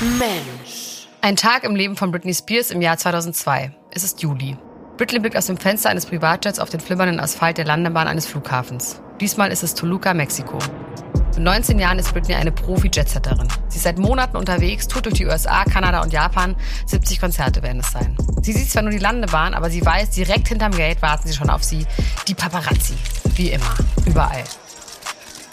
Mensch. Ein Tag im Leben von Britney Spears im Jahr 2002. Es ist Juli. Britney blickt aus dem Fenster eines Privatjets auf den flimmernden Asphalt der Landebahn eines Flughafens. Diesmal ist es Toluca, Mexiko. Mit 19 Jahren ist Britney eine Profi-Jetsetterin. Sie ist seit Monaten unterwegs, tourt durch die USA, Kanada und Japan. 70 Konzerte werden es sein. Sie sieht zwar nur die Landebahn, aber sie weiß, direkt hinterm Gate warten sie schon auf sie. Die Paparazzi. Wie immer. Überall.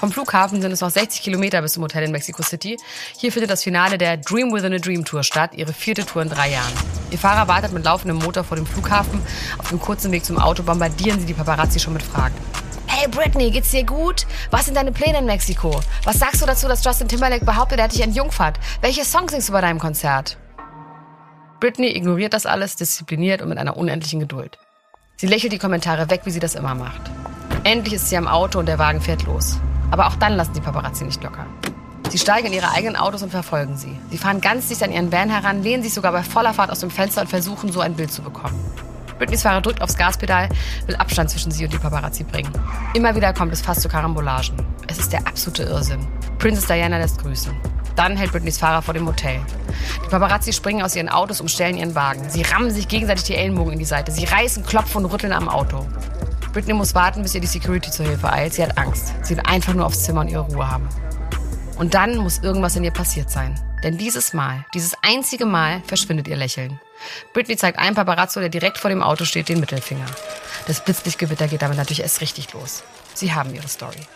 Vom Flughafen sind es noch 60 Kilometer bis zum Hotel in Mexico City. Hier findet das Finale der Dream Within a Dream Tour statt, ihre vierte Tour in drei Jahren. Ihr Fahrer wartet mit laufendem Motor vor dem Flughafen. Auf dem kurzen Weg zum Auto bombardieren sie die Paparazzi schon mit Fragen. Hey Britney, geht's dir gut? Was sind deine Pläne in Mexiko? Was sagst du dazu, dass Justin Timberlake behauptet, er hat dich entjungfert? Welche Songs singst du bei deinem Konzert? Britney ignoriert das alles, diszipliniert und mit einer unendlichen Geduld. Sie lächelt die Kommentare weg, wie sie das immer macht. Endlich ist sie am Auto und der Wagen fährt los. Aber auch dann lassen die Paparazzi nicht locker. Sie steigen in ihre eigenen Autos und verfolgen sie. Sie fahren ganz dicht an ihren Van heran, lehnen sich sogar bei voller Fahrt aus dem Fenster und versuchen, so ein Bild zu bekommen. Britneys Fahrer drückt aufs Gaspedal, will Abstand zwischen sie und die Paparazzi bringen. Immer wieder kommt es fast zu Karambolagen. Es ist der absolute Irrsinn. Princess Diana lässt grüßen. Dann hält Britneys Fahrer vor dem Hotel. Die Paparazzi springen aus ihren Autos und stellen ihren Wagen. Sie rammen sich gegenseitig die Ellenbogen in die Seite. Sie reißen, klopfen und rütteln am Auto. Britney muss warten, bis ihr die Security zur Hilfe eilt. Sie hat Angst. Sie will einfach nur aufs Zimmer und ihre Ruhe haben. Und dann muss irgendwas in ihr passiert sein. Denn dieses Mal, dieses einzige Mal, verschwindet ihr Lächeln. Britney zeigt einem Paparazzo, der direkt vor dem Auto steht, den Mittelfinger. Das Blitzlichtgewitter geht damit natürlich erst richtig los. Sie haben ihre Story.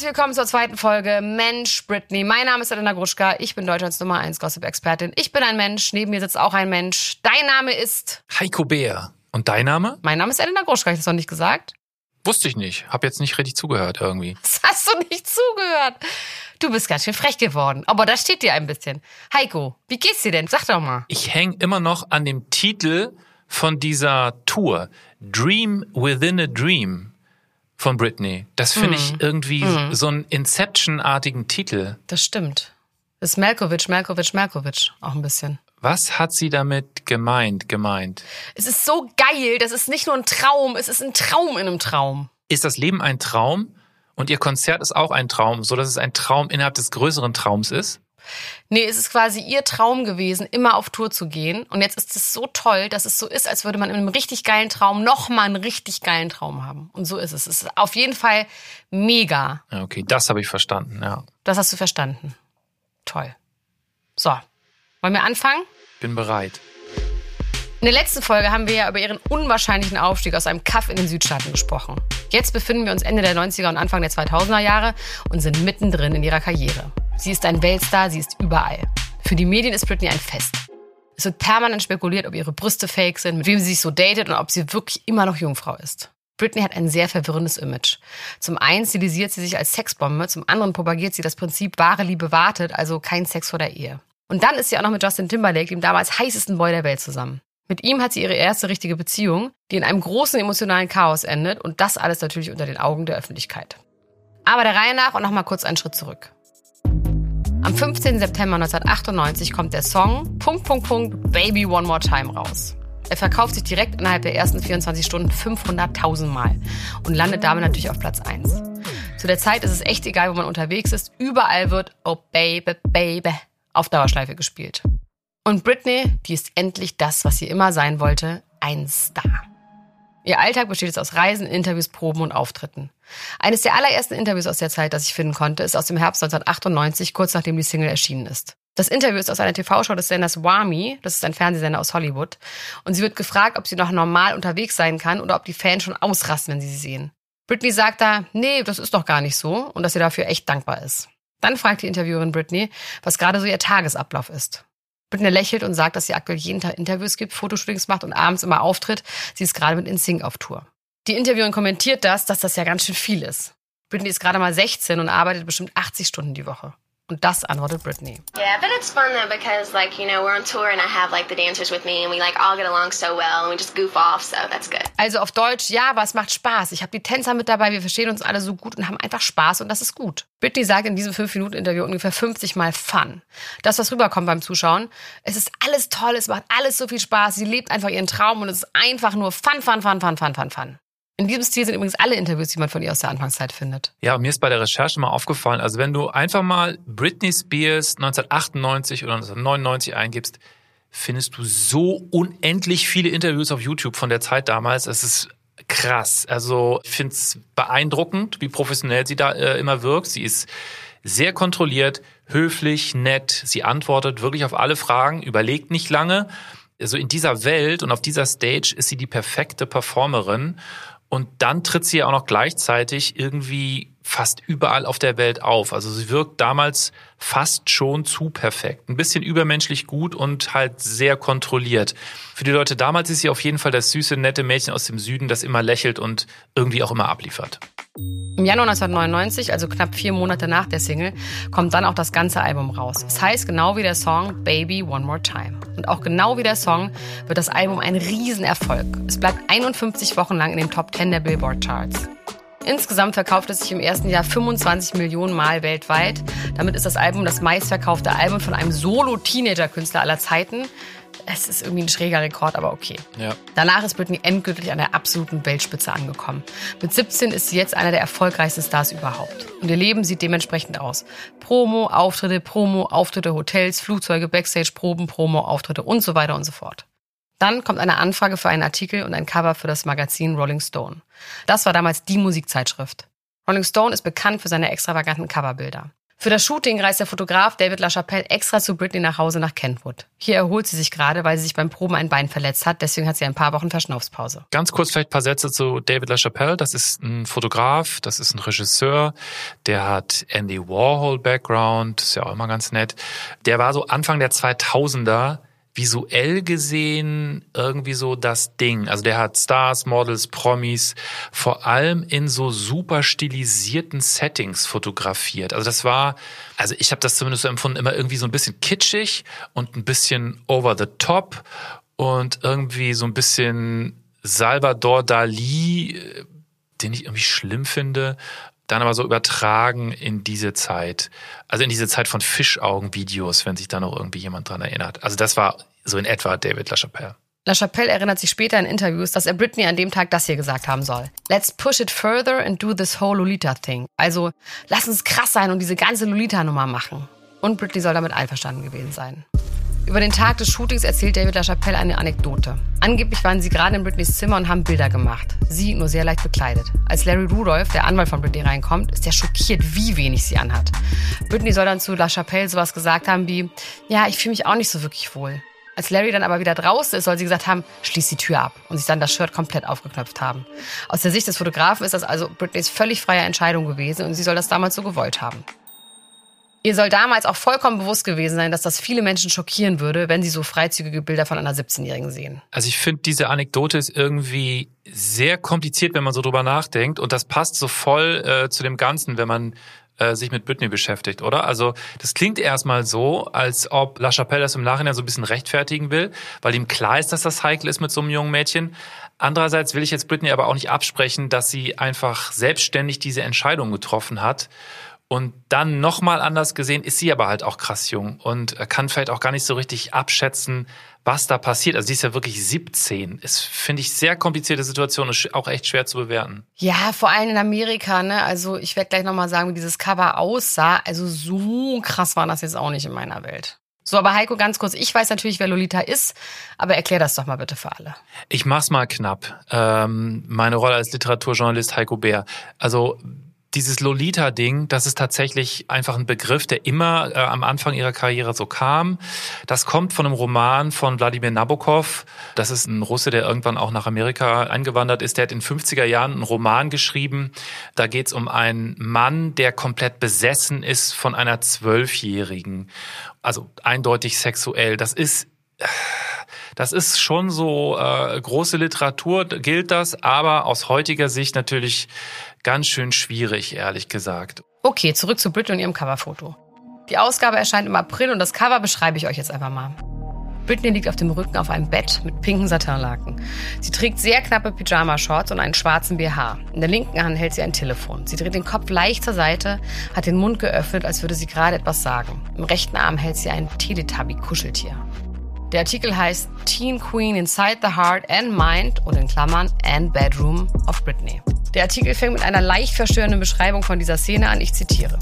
Herzlich willkommen zur zweiten Folge Mensch Britney. Mein Name ist Elena Gruschka. Ich bin Deutschlands Nummer 1 Gossip-Expertin. Ich bin ein Mensch. Neben mir sitzt auch ein Mensch. Dein Name ist Heiko Bär. Und dein Name? Mein Name ist Elena Gruschka. Habe ich das noch nicht gesagt? Wusste ich nicht. Hab jetzt nicht richtig zugehört irgendwie. Das hast du nicht zugehört. Du bist ganz schön frech geworden. Aber da steht dir ein bisschen. Heiko, wie geht's dir denn? Sag doch mal. Ich häng immer noch an dem Titel von dieser Tour. Dream Within a Dream von Britney. Das finde ich mhm. irgendwie mm. so einen Inception-artigen Titel. Das stimmt. Das ist Malkovich, Malkovich, Malkovich auch ein bisschen. Was hat sie damit gemeint, gemeint? Es ist so geil, das ist nicht nur ein Traum, es ist ein Traum in einem Traum. Ist das Leben ein Traum? Und ihr Konzert ist auch ein Traum, so dass es ein Traum innerhalb des größeren Traums ist? Nee, es ist quasi ihr Traum gewesen, immer auf Tour zu gehen. Und jetzt ist es so toll, dass es so ist, als würde man in einem richtig geilen Traum nochmal einen richtig geilen Traum haben. Und so ist es. Es ist auf jeden Fall mega. Ja, okay, das habe ich verstanden, ja. Das hast du verstanden. Toll. So, wollen wir anfangen? Bin bereit. In der letzten Folge haben wir ja über ihren unwahrscheinlichen Aufstieg aus einem Kaff in den Südstaaten gesprochen. Jetzt befinden wir uns Ende der 90er und Anfang der 2000er Jahre und sind mittendrin in ihrer Karriere. Sie ist ein Weltstar, sie ist überall. Für die Medien ist Britney ein Fest. Es wird permanent spekuliert, ob ihre Brüste fake sind, mit wem sie sich so datet und ob sie wirklich immer noch Jungfrau ist. Britney hat ein sehr verwirrendes Image. Zum einen stilisiert sie sich als Sexbombe, zum anderen propagiert sie das Prinzip wahre Liebe wartet, also kein Sex vor der Ehe. Und dann ist sie auch noch mit Justin Timberlake, dem damals heißesten Boy der Welt, zusammen. Mit ihm hat sie ihre erste richtige Beziehung, die in einem großen emotionalen Chaos endet und das alles natürlich unter den Augen der Öffentlichkeit. Aber der Reihe nach und nochmal kurz einen Schritt zurück. Am 15. September 1998 kommt der Song Punkt, Punkt, Punkt, Baby One More Time raus. Er verkauft sich direkt innerhalb der ersten 24 Stunden 500.000 Mal und landet damit natürlich auf Platz 1. Zu der Zeit ist es echt egal, wo man unterwegs ist. Überall wird Oh Baby, Baby auf Dauerschleife gespielt. Und Britney, die ist endlich das, was sie immer sein wollte, ein Star. Ihr Alltag besteht jetzt aus Reisen, Interviews, Proben und Auftritten. Eines der allerersten Interviews aus der Zeit, das ich finden konnte, ist aus dem Herbst 1998, kurz nachdem die Single erschienen ist. Das Interview ist aus einer TV-Show des Senders Wami, das ist ein Fernsehsender aus Hollywood. Und sie wird gefragt, ob sie noch normal unterwegs sein kann oder ob die Fans schon ausrasten, wenn sie sie sehen. Britney sagt da, nee, das ist doch gar nicht so und dass sie dafür echt dankbar ist. Dann fragt die Interviewerin Britney, was gerade so ihr Tagesablauf ist. Britney lächelt und sagt, dass sie aktuell jeden Tag Interviews gibt, Fotoshootings macht und abends immer auftritt. Sie ist gerade mit InSync auf Tour. Die Interviewerin kommentiert das, dass das ja ganz schön viel ist. Britney ist gerade mal 16 und arbeitet bestimmt 80 Stunden die Woche. Und das antwortet Britney. Yeah, but it's fun though because like, you know, we're on tour and I have like the dancers with me and we like all get along so well and we just goof off, so that's good. Also auf Deutsch, ja, aber es macht Spaß. Ich habe die Tänzer mit dabei, wir verstehen uns alle so gut und haben einfach Spaß und das ist gut. Britney sagt in diesem 5-Minuten-Interview ungefähr 50 Mal Fun. Das, was rüberkommt beim Zuschauen, es ist alles toll, es macht alles so viel Spaß, sie lebt einfach ihren Traum und es ist einfach nur Fun, Fun, Fun, Fun, Fun, Fun, Fun. In diesem Stil sind übrigens alle Interviews, die man von ihr aus der Anfangszeit findet. Ja, mir ist bei der Recherche mal aufgefallen, also wenn du einfach mal Britney Spears 1998 oder 1999 eingibst, findest du so unendlich viele Interviews auf YouTube von der Zeit damals. Es ist krass. Also ich finde es beeindruckend, wie professionell sie da äh, immer wirkt. Sie ist sehr kontrolliert, höflich, nett. Sie antwortet wirklich auf alle Fragen, überlegt nicht lange. Also in dieser Welt und auf dieser Stage ist sie die perfekte Performerin. Und dann tritt sie auch noch gleichzeitig irgendwie fast überall auf der Welt auf. Also sie wirkt damals fast schon zu perfekt. Ein bisschen übermenschlich gut und halt sehr kontrolliert. Für die Leute damals ist sie auf jeden Fall das süße, nette Mädchen aus dem Süden, das immer lächelt und irgendwie auch immer abliefert. Im Januar 1999, also knapp vier Monate nach der Single, kommt dann auch das ganze Album raus. Es heißt genau wie der Song Baby One More Time. Und auch genau wie der Song wird das Album ein Riesenerfolg. Es bleibt 51 Wochen lang in den Top 10 der Billboard Charts. Insgesamt verkauft es sich im ersten Jahr 25 Millionen Mal weltweit. Damit ist das Album das meistverkaufte Album von einem Solo-Teenager-Künstler aller Zeiten. Es ist irgendwie ein schräger Rekord, aber okay. Ja. Danach ist Britney endgültig an der absoluten Weltspitze angekommen. Mit 17 ist sie jetzt einer der erfolgreichsten Stars überhaupt. Und ihr Leben sieht dementsprechend aus. Promo, Auftritte, Promo, Auftritte, Hotels, Flugzeuge, Backstage, Proben, Promo, Auftritte und so weiter und so fort. Dann kommt eine Anfrage für einen Artikel und ein Cover für das Magazin Rolling Stone. Das war damals die Musikzeitschrift. Rolling Stone ist bekannt für seine extravaganten Coverbilder. Für das Shooting reist der Fotograf David LaChapelle extra zu Britney nach Hause nach Kentwood. Hier erholt sie sich gerade, weil sie sich beim Proben ein Bein verletzt hat. Deswegen hat sie ein paar Wochen Verschnaufspause. Ganz kurz vielleicht ein paar Sätze zu David LaChapelle. Das ist ein Fotograf, das ist ein Regisseur. Der hat Andy Warhol Background, ist ja auch immer ganz nett. Der war so Anfang der 2000er visuell gesehen irgendwie so das Ding. Also der hat Stars, Models, Promis vor allem in so super stilisierten Settings fotografiert. Also das war, also ich habe das zumindest so empfunden, immer irgendwie so ein bisschen kitschig und ein bisschen over the top und irgendwie so ein bisschen Salvador Dali, äh, den ich irgendwie schlimm finde dann aber so übertragen in diese Zeit, also in diese Zeit von Fischaugen-Videos, wenn sich da noch irgendwie jemand dran erinnert. Also das war so in etwa David LaChapelle. LaChapelle erinnert sich später in Interviews, dass er Britney an dem Tag das hier gesagt haben soll. Let's push it further and do this whole Lolita thing. Also, lass uns krass sein und diese ganze Lolita-Nummer machen. Und Britney soll damit einverstanden gewesen sein. Über den Tag des Shootings erzählt David LaChapelle eine Anekdote. Angeblich waren sie gerade in Britneys Zimmer und haben Bilder gemacht. Sie nur sehr leicht bekleidet. Als Larry Rudolph, der Anwalt von Britney, reinkommt, ist er schockiert, wie wenig sie anhat. Britney soll dann zu LaChapelle sowas gesagt haben wie, ja, ich fühle mich auch nicht so wirklich wohl. Als Larry dann aber wieder draußen ist, soll sie gesagt haben, schließ die Tür ab und sich dann das Shirt komplett aufgeknöpft haben. Aus der Sicht des Fotografen ist das also Britneys völlig freie Entscheidung gewesen und sie soll das damals so gewollt haben. Ihr soll damals auch vollkommen bewusst gewesen sein, dass das viele Menschen schockieren würde, wenn sie so freizügige Bilder von einer 17-Jährigen sehen. Also ich finde, diese Anekdote ist irgendwie sehr kompliziert, wenn man so drüber nachdenkt. Und das passt so voll äh, zu dem Ganzen, wenn man äh, sich mit Britney beschäftigt, oder? Also das klingt erstmal so, als ob La Chapelle das im Nachhinein so ein bisschen rechtfertigen will, weil ihm klar ist, dass das heikel ist mit so einem jungen Mädchen. Andererseits will ich jetzt Britney aber auch nicht absprechen, dass sie einfach selbstständig diese Entscheidung getroffen hat und dann nochmal anders gesehen, ist sie aber halt auch krass jung und kann vielleicht auch gar nicht so richtig abschätzen, was da passiert. Also sie ist ja wirklich 17. Ist, finde ich, sehr komplizierte Situation und auch echt schwer zu bewerten. Ja, vor allem in Amerika, ne? Also ich werde gleich nochmal sagen, wie dieses Cover aussah. Also so krass war das jetzt auch nicht in meiner Welt. So, aber Heiko, ganz kurz, ich weiß natürlich, wer Lolita ist, aber erklär das doch mal bitte für alle. Ich mach's mal knapp. Ähm, meine Rolle als Literaturjournalist Heiko Bär. Also dieses Lolita-Ding, das ist tatsächlich einfach ein Begriff, der immer äh, am Anfang ihrer Karriere so kam. Das kommt von einem Roman von Wladimir Nabokov. Das ist ein Russe, der irgendwann auch nach Amerika eingewandert ist. Der hat in 50er Jahren einen Roman geschrieben. Da geht es um einen Mann, der komplett besessen ist von einer Zwölfjährigen. Also eindeutig sexuell. Das ist das ist schon so äh, große Literatur, gilt das, aber aus heutiger Sicht natürlich ganz schön schwierig, ehrlich gesagt. Okay, zurück zu Britney und ihrem Coverfoto. Die Ausgabe erscheint im April und das Cover beschreibe ich euch jetzt einfach mal. Britney liegt auf dem Rücken auf einem Bett mit pinken Satinlaken. Sie trägt sehr knappe Pyjama-Shorts und einen schwarzen BH. In der linken Hand hält sie ein Telefon. Sie dreht den Kopf leicht zur Seite, hat den Mund geöffnet, als würde sie gerade etwas sagen. Im rechten Arm hält sie ein Teletubby-Kuscheltier. Der Artikel heißt Teen Queen Inside the Heart and Mind und in Klammern and Bedroom of Britney. Der Artikel fängt mit einer leicht verstörenden Beschreibung von dieser Szene an. Ich zitiere.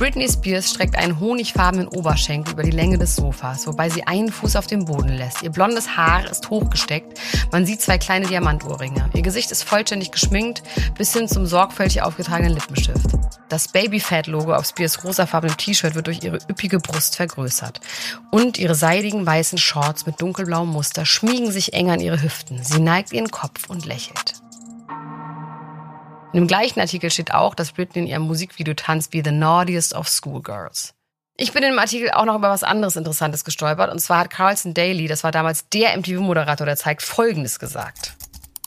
Britney Spears streckt einen honigfarbenen Oberschenkel über die Länge des Sofas, wobei sie einen Fuß auf dem Boden lässt. Ihr blondes Haar ist hochgesteckt. Man sieht zwei kleine Diamantohrringe. Ihr Gesicht ist vollständig geschminkt, bis hin zum sorgfältig aufgetragenen Lippenstift. Das Babyfat-Logo auf Spears rosafarbenem T-Shirt wird durch ihre üppige Brust vergrößert. Und ihre seidigen weißen Shorts mit dunkelblauem Muster schmiegen sich eng an ihre Hüften. Sie neigt ihren Kopf und lächelt. In dem gleichen Artikel steht auch, dass Britney in ihrem Musikvideo tanzt wie The Naughtiest of Schoolgirls. Ich bin in dem Artikel auch noch über was anderes Interessantes gestolpert. Und zwar hat Carlson Daly, das war damals der MTV-Moderator, der zeigt, Folgendes gesagt.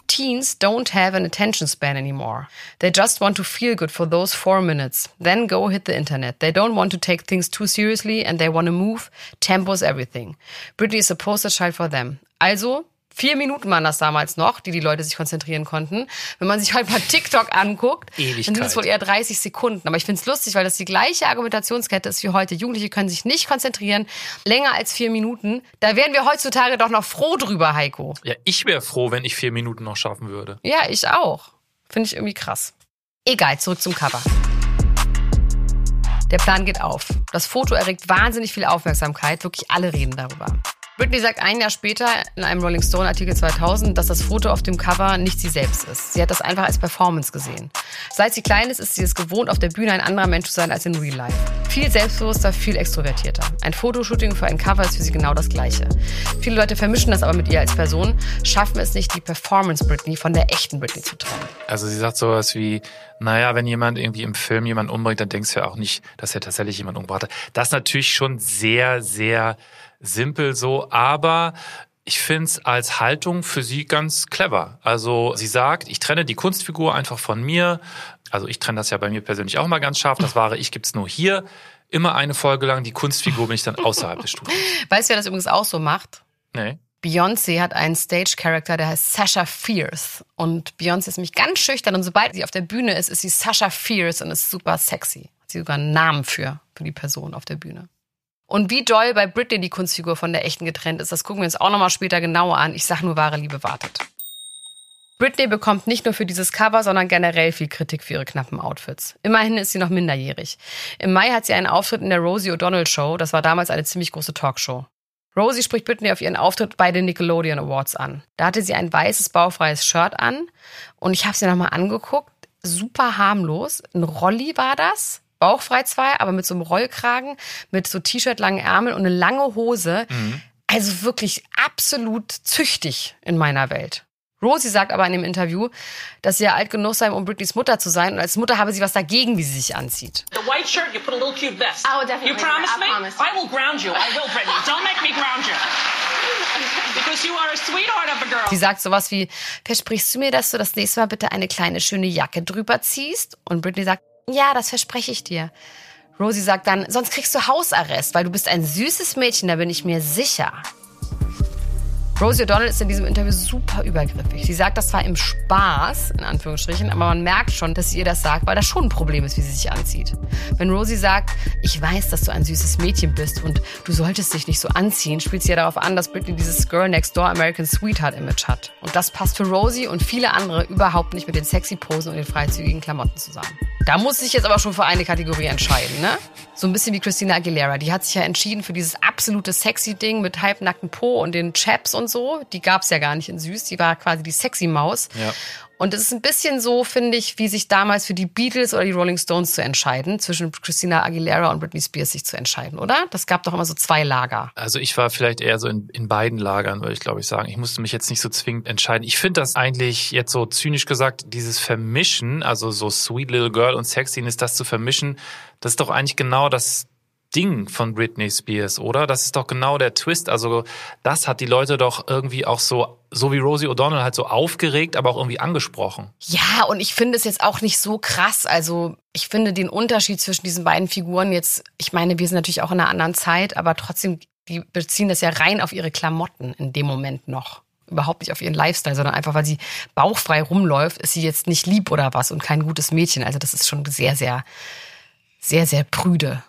Teens don't have an attention span anymore. They just want to feel good for those four minutes, then go hit the internet. They don't want to take things too seriously and they want to move. Tempo is everything. Britney is a poster child for them. Also, Vier Minuten waren das damals noch, die die Leute sich konzentrieren konnten. Wenn man sich halt mal TikTok anguckt, Ewigkeit. dann sind es wohl eher 30 Sekunden. Aber ich finde es lustig, weil das die gleiche Argumentationskette ist wie heute. Jugendliche können sich nicht konzentrieren, länger als vier Minuten. Da wären wir heutzutage doch noch froh drüber, Heiko. Ja, ich wäre froh, wenn ich vier Minuten noch schaffen würde. Ja, ich auch. Finde ich irgendwie krass. Egal, zurück zum Cover. Der Plan geht auf. Das Foto erregt wahnsinnig viel Aufmerksamkeit. Wirklich alle reden darüber. Britney sagt ein Jahr später in einem Rolling Stone Artikel 2000, dass das Foto auf dem Cover nicht sie selbst ist. Sie hat das einfach als Performance gesehen. Seit sie klein ist, ist sie es gewohnt, auf der Bühne ein anderer Mensch zu sein als in Real Life. Viel selbstbewusster, viel extrovertierter. Ein Fotoshooting für ein Cover ist für sie genau das Gleiche. Viele Leute vermischen das aber mit ihr als Person, schaffen es nicht, die Performance Britney von der echten Britney zu trennen. Also sie sagt sowas wie, naja, wenn jemand irgendwie im Film jemanden umbringt, dann denkst du ja auch nicht, dass er tatsächlich jemanden umgebracht hat. Das ist natürlich schon sehr, sehr simpel so, aber ich finde es als Haltung für sie ganz clever. Also sie sagt, ich trenne die Kunstfigur einfach von mir. Also ich trenne das ja bei mir persönlich auch mal ganz scharf. Das wahre Ich gibt's nur hier. Immer eine Folge lang. Die Kunstfigur bin ich dann außerhalb des Studios. Weißt du, wer das übrigens auch so macht? Nee. Beyoncé hat einen Stage-Character, der heißt Sasha Fierce. Und Beyoncé ist nämlich ganz schüchtern und sobald sie auf der Bühne ist, ist sie Sasha Fierce und ist super sexy. Hat sie sogar einen Namen für, für die Person auf der Bühne. Und wie doll bei Britney die Kunstfigur von der echten getrennt ist, das gucken wir uns auch nochmal später genauer an. Ich sag nur, wahre Liebe wartet. Britney bekommt nicht nur für dieses Cover, sondern generell viel Kritik für ihre knappen Outfits. Immerhin ist sie noch minderjährig. Im Mai hat sie einen Auftritt in der Rosie O'Donnell Show. Das war damals eine ziemlich große Talkshow. Rosie spricht Britney auf ihren Auftritt bei den Nickelodeon Awards an. Da hatte sie ein weißes, bauchfreies Shirt an und ich habe sie nochmal angeguckt. Super harmlos. Ein Rolli war das bauchfrei zwar, aber mit so einem Rollkragen, mit so T-Shirt, langen Ärmeln und eine lange Hose. Mhm. Also wirklich absolut züchtig in meiner Welt. Rosie sagt aber in dem Interview, dass sie ja alt genug sei, um Britneys Mutter zu sein und als Mutter habe sie was dagegen, wie sie sich anzieht. The white shirt, you put a little cute vest. I will definitely. You promise me? Promise. I will ground you. I will, Britney. Don't make me ground you. Because you are a sweetheart of a girl. Sie sagt sowas wie, versprichst du mir, dass du das nächste Mal bitte eine kleine schöne Jacke drüber ziehst? Und Britney sagt, ja, das verspreche ich dir. Rosie sagt dann, sonst kriegst du Hausarrest, weil du bist ein süßes Mädchen, da bin ich mir sicher. Rosie O'Donnell ist in diesem Interview super übergriffig. Sie sagt das zwar im Spaß, in Anführungsstrichen, aber man merkt schon, dass sie ihr das sagt, weil das schon ein Problem ist, wie sie sich anzieht. Wenn Rosie sagt, ich weiß, dass du ein süßes Mädchen bist und du solltest dich nicht so anziehen, spielt sie ja darauf an, dass Britney dieses Girl Next Door American Sweetheart Image hat. Und das passt für Rosie und viele andere überhaupt nicht mit den sexy Posen und den freizügigen Klamotten zusammen. Da muss sich jetzt aber schon für eine Kategorie entscheiden, ne? So ein bisschen wie Christina Aguilera. Die hat sich ja entschieden für dieses absolute sexy Ding mit halbnackten Po und den Chaps und so. Die gab's ja gar nicht in süß. Die war quasi die sexy Maus. Ja. Und es ist ein bisschen so, finde ich, wie sich damals für die Beatles oder die Rolling Stones zu entscheiden, zwischen Christina Aguilera und Britney Spears sich zu entscheiden, oder? Das gab doch immer so zwei Lager. Also ich war vielleicht eher so in, in beiden Lagern, würde ich glaube ich sagen. Ich musste mich jetzt nicht so zwingend entscheiden. Ich finde das eigentlich jetzt so zynisch gesagt, dieses Vermischen, also so Sweet Little Girl und Sexiness, das zu vermischen, das ist doch eigentlich genau das Ding von Britney Spears, oder? Das ist doch genau der Twist. Also das hat die Leute doch irgendwie auch so, so wie Rosie O'Donnell halt so aufgeregt, aber auch irgendwie angesprochen. Ja, und ich finde es jetzt auch nicht so krass. Also ich finde den Unterschied zwischen diesen beiden Figuren jetzt, ich meine, wir sind natürlich auch in einer anderen Zeit, aber trotzdem, die beziehen das ja rein auf ihre Klamotten in dem Moment noch überhaupt nicht auf ihren Lifestyle, sondern einfach, weil sie bauchfrei rumläuft, ist sie jetzt nicht lieb oder was und kein gutes Mädchen. Also das ist schon sehr, sehr, sehr, sehr prüde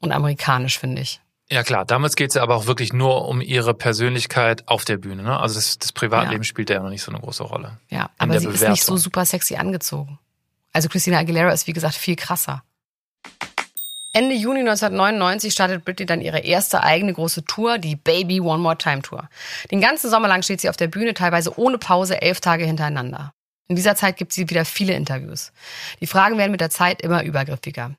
und amerikanisch, finde ich. Ja klar, damals geht es ja aber auch wirklich nur um ihre Persönlichkeit auf der Bühne. Ne? Also das, das Privatleben Ja. spielt ja noch nicht so eine große Rolle. Ja, aber sie ist Bewertung. nicht so super sexy angezogen. Also Christina Aguilera ist wie gesagt viel krasser. Ende Juni 1999 startet Britney dann ihre erste eigene große Tour, die Baby One More Time Tour. Den ganzen Sommer lang steht sie auf der Bühne, teilweise ohne Pause, elf Tage hintereinander. In dieser Zeit gibt sie wieder viele Interviews. Die Fragen werden mit der Zeit immer übergriffiger.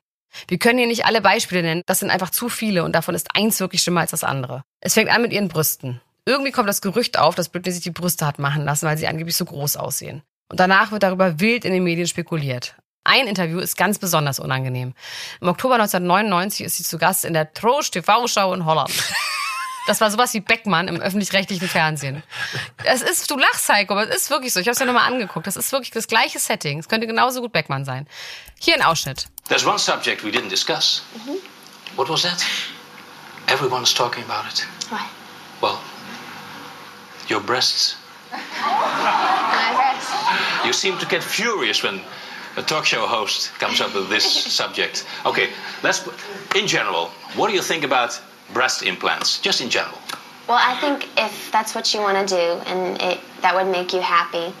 Wir können hier nicht alle Beispiele nennen, das sind einfach zu viele und davon ist eins wirklich schlimmer als das andere. Es fängt an mit ihren Brüsten. Irgendwie kommt das Gerücht auf, dass Britney sich die Brüste hat machen lassen, weil sie angeblich so groß aussehen. Und danach wird darüber wild in den Medien spekuliert. Ein Interview ist ganz besonders unangenehm. Im Oktober 1999 ist sie zu Gast in der Trosch TV-Show in Holland. Das war sowas wie Beckmann im öffentlich-rechtlichen Fernsehen. Es ist, du lachst, Heiko, aber es ist wirklich so. Ich habe es ja nochmal angeguckt. Das ist wirklich das gleiche Setting. Es könnte genauso gut Beckmann sein. Hier ein Ausschnitt. There's one subject we didn't discuss. What was that? Everyone's talking about it. What? Well, your breasts. My breast. You seem to get furious when a talk show host comes up with this subject. Okay, let's. put- In general, what do you think about breast implants? Just in general. Well, I think if that's what you want to do and it that would make you happy,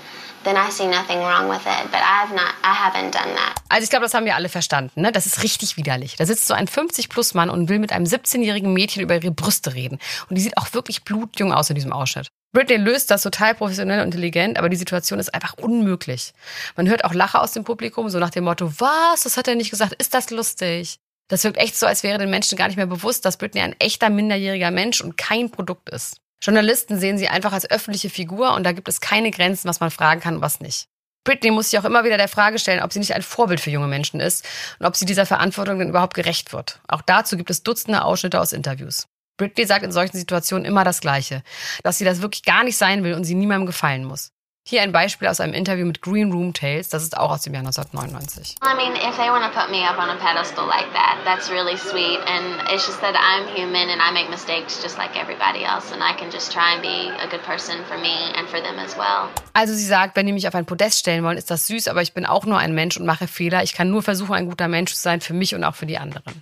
then I see nothing wrong with it. But I've not, I haven't done that. Also ich glaube, das haben wir alle verstanden. Ne? Das ist richtig widerlich. Da sitzt so ein 50-Plus-Mann und will mit einem 17-jährigen Mädchen über ihre Brüste reden. Und die sieht auch wirklich blutjung aus in diesem Ausschnitt. Britney löst das total professionell und intelligent, aber die Situation ist einfach unmöglich. Man hört auch Lacher aus dem Publikum, so nach dem Motto, was, das hat er nicht gesagt, ist das lustig? Das wirkt echt so, als wäre den Menschen gar nicht mehr bewusst, dass Britney ein echter minderjähriger Mensch und kein Produkt ist. Journalisten sehen sie einfach als öffentliche Figur und da gibt es keine Grenzen, was man fragen kann und was nicht. Britney muss sich auch immer wieder der Frage stellen, ob sie nicht ein Vorbild für junge Menschen ist und ob sie dieser Verantwortung denn überhaupt gerecht wird. Auch dazu gibt es Dutzende Ausschnitte aus Interviews. Britney sagt in solchen Situationen immer das Gleiche, dass sie das wirklich gar nicht sein will und sie niemandem gefallen muss. Hier ein Beispiel aus einem Interview mit Green Room Tales, das ist auch aus dem Jahr 1999. I mean, if they want to put me up on a pedestal like that, that's really sweet. And it's just that I'm human and I make mistakes just like everybody else. And I can just try and be a good person for me and for them as well. Also sie sagt, wenn die mich auf ein Podest stellen wollen, ist das süß, aber ich bin auch nur ein Mensch und mache Fehler. Ich kann nur versuchen, ein guter Mensch zu sein für mich und auch für die anderen.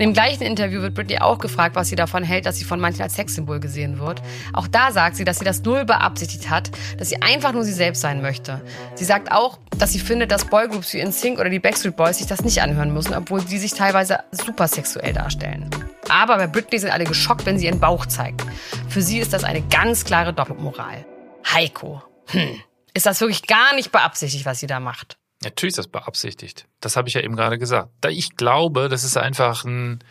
In dem gleichen Interview wird Britney auch gefragt, was sie davon hält, dass sie von manchen als Sexsymbol gesehen wird. Auch da sagt sie, dass sie das null beabsichtigt hat, dass sie einfach nur sie selbst sein möchte. Sie sagt auch, dass sie findet, dass Boygroups wie InSync oder die Backstreet Boys sich das nicht anhören müssen, obwohl die sich teilweise super sexuell darstellen. Aber bei Britney sind alle geschockt, wenn sie ihren Bauch zeigt. Für sie ist das eine ganz klare Doppelmoral. Heiko, hm, ist das wirklich gar nicht beabsichtigt, was sie da macht? Natürlich ist das beabsichtigt. Das habe ich ja eben gerade gesagt. Da ich glaube, das ist einfach ein.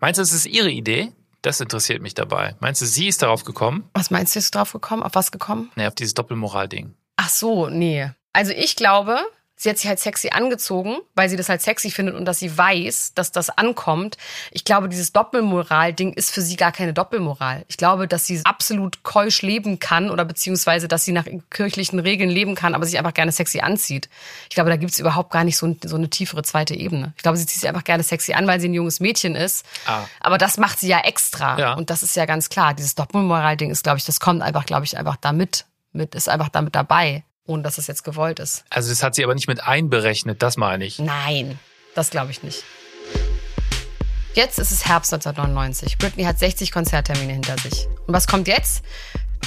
Meinst du, das ist ihre Idee? Das interessiert mich dabei. Meinst du, sie ist darauf gekommen? Was meinst du, ist drauf gekommen? Auf was gekommen? Nee, auf dieses Doppelmoral-Ding. Ach so, nee. Also ich glaube, sie hat sich halt sexy angezogen, weil sie das halt sexy findet und dass sie weiß, dass das ankommt. Ich glaube, dieses Doppelmoral-Ding ist für sie gar keine Doppelmoral. Ich glaube, dass sie absolut keusch leben kann oder beziehungsweise, dass sie nach kirchlichen Regeln leben kann, aber sich einfach gerne sexy anzieht. Ich glaube, da gibt's überhaupt gar nicht so, ein- so eine tiefere zweite Ebene. Ich glaube, sie zieht sich einfach gerne sexy an, weil sie ein junges Mädchen ist. Ah. Aber das macht sie ja extra. Ja. Und das ist ja ganz klar. Dieses Doppelmoral-Ding ist, glaube ich, das kommt einfach, glaube ich, einfach damit. Mit, ist einfach damit dabei, ohne dass es jetzt gewollt ist. Also das hat sie aber nicht mit einberechnet, das meine ich. Nein, das glaube ich nicht. Jetzt ist es Herbst 1999. Britney hat 60 Konzerttermine hinter sich. Und was kommt jetzt?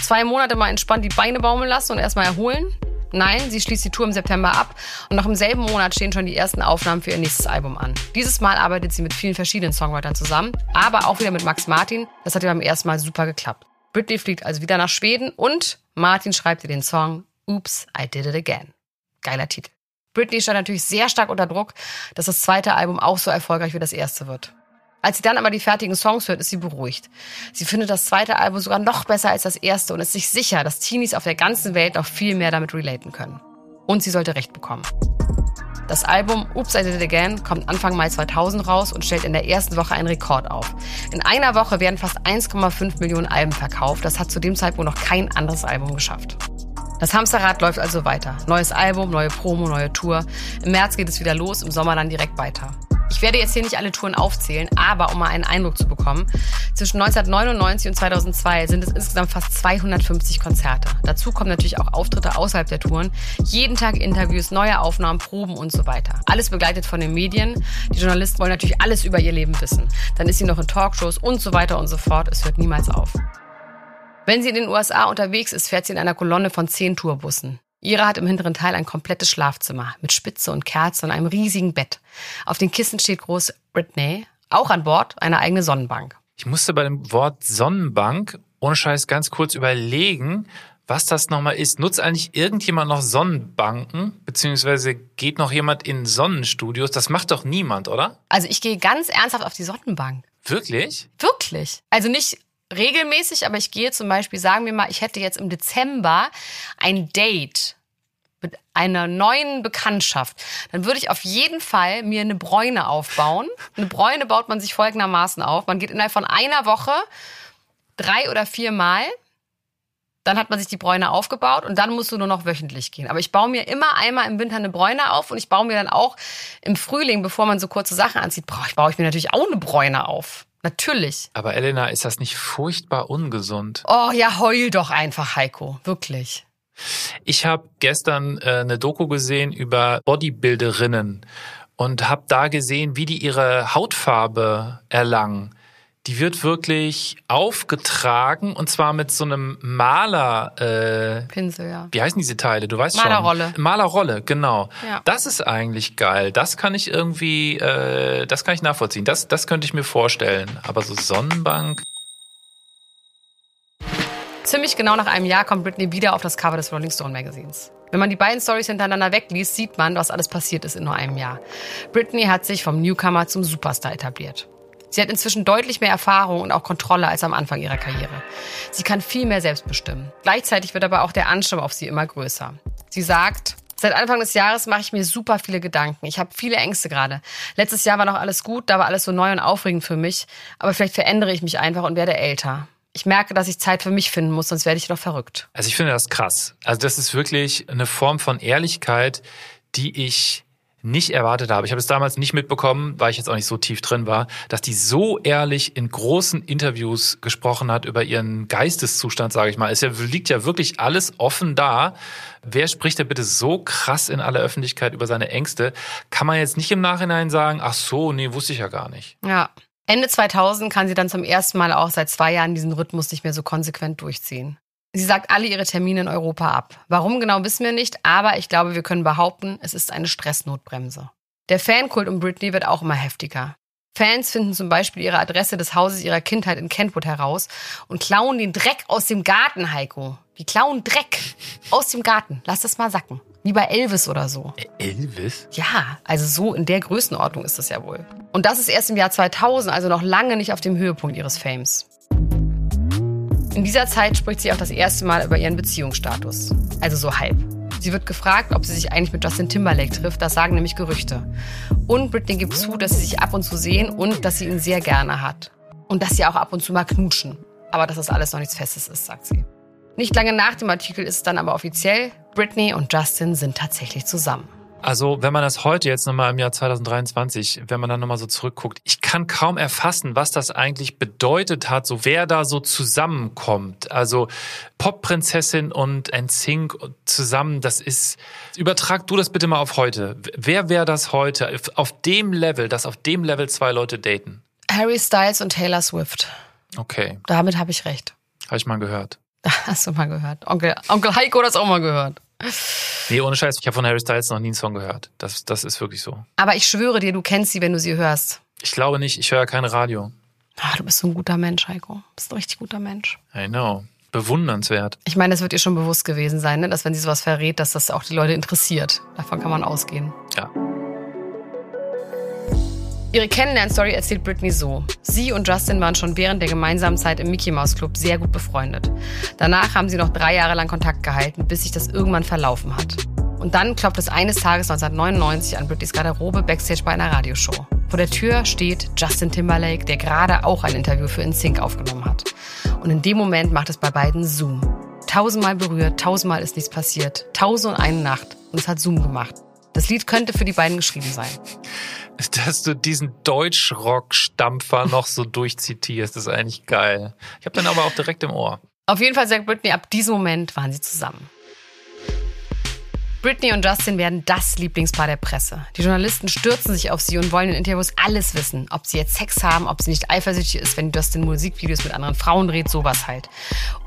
Zwei Monate mal entspannt die Beine baumeln lassen und erstmal erholen? Nein, sie schließt die Tour im September ab und noch im selben Monat stehen schon die ersten Aufnahmen für ihr nächstes Album an. Dieses Mal arbeitet sie mit vielen verschiedenen Songwritern zusammen, aber auch wieder mit Max Martin. Das hat ihr beim ersten Mal super geklappt. Britney fliegt also wieder nach Schweden und Martin schreibt ihr den Song Oops, I Did It Again. Geiler Titel. Britney stand natürlich sehr stark unter Druck, dass das zweite Album auch so erfolgreich wie das erste wird. Als sie dann aber die fertigen Songs hört, ist sie beruhigt. Sie findet das zweite Album sogar noch besser als das erste und ist sich sicher, dass Teenies auf der ganzen Welt noch viel mehr damit relaten können. Und sie sollte recht bekommen. Das Album Oops, I Did It Again kommt Anfang Mai 2000 raus und stellt in der ersten Woche einen Rekord auf. In einer Woche werden fast 1,5 Millionen Alben verkauft. Das hat zu dem Zeitpunkt noch kein anderes Album geschafft. Das Hamsterrad läuft also weiter. Neues Album, neue Promo, neue Tour. Im März geht es wieder los, im Sommer dann direkt weiter. Ich werde jetzt hier nicht alle Touren aufzählen, aber um mal einen Eindruck zu bekommen, zwischen 1999 und 2002 sind es insgesamt fast 250 Konzerte. Dazu kommen natürlich auch Auftritte außerhalb der Touren, jeden Tag Interviews, neue Aufnahmen, Proben und so weiter. Alles begleitet von den Medien. Die Journalisten wollen natürlich alles über ihr Leben wissen. Dann ist sie noch in Talkshows und so weiter und so fort. Es hört niemals auf. Wenn sie in den USA unterwegs ist, fährt sie in einer Kolonne von zehn Tourbussen. Ihre hat im hinteren Teil ein komplettes Schlafzimmer mit Spitze und Kerze und einem riesigen Bett. Auf den Kissen steht groß Britney, auch an Bord eine eigene Sonnenbank. Ich musste bei dem Wort Sonnenbank ohne Scheiß ganz kurz überlegen, was das nochmal ist. Nutzt eigentlich irgendjemand noch Sonnenbanken? Beziehungsweise geht noch jemand in Sonnenstudios? Das macht doch niemand, oder? Also ich gehe ganz ernsthaft auf die Sonnenbank. Wirklich? Wirklich. Also nicht regelmäßig, aber ich gehe zum Beispiel, sagen wir mal, ich hätte jetzt im Dezember ein Date mit einer neuen Bekanntschaft, dann würde ich auf jeden Fall mir eine Bräune aufbauen. Eine Bräune baut man sich folgendermaßen auf. Man geht innerhalb von einer Woche drei oder vier Mal. Dann hat man sich die Bräune aufgebaut und dann musst du nur noch wöchentlich gehen. Aber ich baue mir immer einmal im Winter eine Bräune auf und ich baue mir dann auch im Frühling, bevor man so kurze Sachen anzieht, baue ich mir natürlich auch eine Bräune auf. Natürlich. Aber Elena, ist das nicht furchtbar ungesund? Oh ja, heul doch einfach, Heiko. Wirklich. Ich habe gestern äh, eine Doku gesehen über Bodybuilderinnen und habe da gesehen, wie die ihre Hautfarbe erlangen die wird wirklich aufgetragen und zwar mit so einem Maler. Äh, Pinsel, ja. Wie heißen diese Teile? Du weißt Malerrolle. schon. Malerrolle, genau. Ja. Das ist eigentlich geil. Das kann ich irgendwie, äh, das kann ich nachvollziehen. Das, das könnte ich mir vorstellen. Aber so Sonnenbank. Ziemlich genau nach einem Jahr kommt Britney wieder auf das Cover des Rolling Stone Magazins. Wenn man die beiden Stories hintereinander wegliest, sieht man, was alles passiert ist in nur einem Jahr. Britney hat sich vom Newcomer zum Superstar etabliert. Sie hat inzwischen deutlich mehr Erfahrung und auch Kontrolle als am Anfang ihrer Karriere. Sie kann viel mehr selbst bestimmen. Gleichzeitig wird aber auch der Ansturm auf sie immer größer. Sie sagt, Seit Anfang des Jahres mache ich mir super viele Gedanken. Ich habe viele Ängste gerade. Letztes Jahr war noch alles gut, da war alles so neu und aufregend für mich. Aber vielleicht verändere ich mich einfach und werde älter. Ich merke, dass ich Zeit für mich finden muss, sonst werde ich doch verrückt. Also ich finde das krass. Also das ist wirklich eine Form von Ehrlichkeit, die ich nicht erwartet habe. Ich habe es damals nicht mitbekommen, weil ich jetzt auch nicht so tief drin war, dass die so ehrlich in großen Interviews gesprochen hat über ihren Geisteszustand, sage ich mal. Es liegt ja wirklich alles offen da. Wer spricht denn bitte so krass in aller Öffentlichkeit über seine Ängste? Kann man jetzt nicht im Nachhinein sagen, ach so, nee, wusste ich ja gar nicht. Ja. Ende 2000 kann sie dann zum ersten Mal auch seit zwei Jahren diesen Rhythmus nicht mehr so konsequent durchziehen. Sie sagt alle ihre Termine in Europa ab. Warum genau wissen wir nicht, aber ich glaube, wir können behaupten, es ist eine Stressnotbremse. Der Fankult um Britney wird auch immer heftiger. Fans finden zum Beispiel ihre Adresse des Hauses ihrer Kindheit in Kentwood heraus und klauen den Dreck aus dem Garten, Heiko. Die klauen Dreck aus dem Garten. Lass das mal sacken. Wie bei Elvis oder so. Elvis? Ja, also so in der Größenordnung ist das ja wohl. Und das ist erst im Jahr 2000, also noch lange nicht auf dem Höhepunkt ihres Fames. In dieser Zeit spricht sie auch das erste Mal über ihren Beziehungsstatus. Also so halb. Sie wird gefragt, ob sie sich eigentlich mit Justin Timberlake trifft. Das sagen nämlich Gerüchte. Und Britney gibt zu, dass sie sich ab und zu sehen und dass sie ihn sehr gerne hat. Und dass sie auch ab und zu mal knutschen. Aber dass das alles noch nichts Festes ist, sagt sie. Nicht lange nach dem Artikel ist es dann aber offiziell, Britney und Justin sind tatsächlich zusammen. Also, wenn man das heute jetzt nochmal im Jahr 2023, wenn man dann nochmal so zurückguckt, ich kann kaum erfassen, was das eigentlich bedeutet hat, so wer da so zusammenkommt. Also Popprinzessin und NSYNC zusammen, das ist, übertrag du das bitte mal auf heute. Wer wäre das heute auf dem Level, dass auf dem Level zwei Leute daten? Harry Styles und Taylor Swift. Okay. Damit habe ich recht. Habe ich mal gehört. Hast du mal gehört. Onkel, Onkel Heiko hat das auch mal gehört. Nee, ohne Scheiß, ich habe von Harry Styles noch nie einen Song gehört. Das, das ist wirklich so. Aber ich schwöre dir, du kennst sie, wenn du sie hörst. Ich glaube nicht, ich höre kein Radio. Ach, du bist so ein guter Mensch, Heiko. Du bist ein richtig guter Mensch. I know. Bewundernswert. Ich meine, das wird ihr schon bewusst gewesen sein, ne? dass wenn sie sowas verrät, dass das auch die Leute interessiert. Davon kann man ausgehen. Ja. Ihre Kennenlernstory erzählt Britney so. Sie und Justin waren schon während der gemeinsamen Zeit im Mickey Mouse Club sehr gut befreundet. Danach haben sie noch drei Jahre lang Kontakt gehalten, bis sich das irgendwann verlaufen hat. Und dann klopft es eines Tages 1999 an Britneys Garderobe backstage bei einer Radioshow. Vor der Tür steht Justin Timberlake, der gerade auch ein Interview für InSync aufgenommen hat. Und in dem Moment macht es bei beiden Zoom. Tausendmal berührt, tausendmal ist nichts passiert. Tausend und eine Nacht. Und es hat Zoom gemacht. Das Lied könnte für die beiden geschrieben sein. Dass du diesen Deutschrock-Stampfer noch so durchzitierst, ist eigentlich geil. Ich habe den aber auch direkt im Ohr. Auf jeden Fall sagt Britney, ab diesem Moment waren sie zusammen. Britney und Justin werden das Lieblingspaar der Presse. Die Journalisten stürzen sich auf sie und wollen in Interviews alles wissen. Ob sie jetzt Sex haben, ob sie nicht eifersüchtig ist, wenn Justin Musikvideos mit anderen Frauen dreht, sowas halt.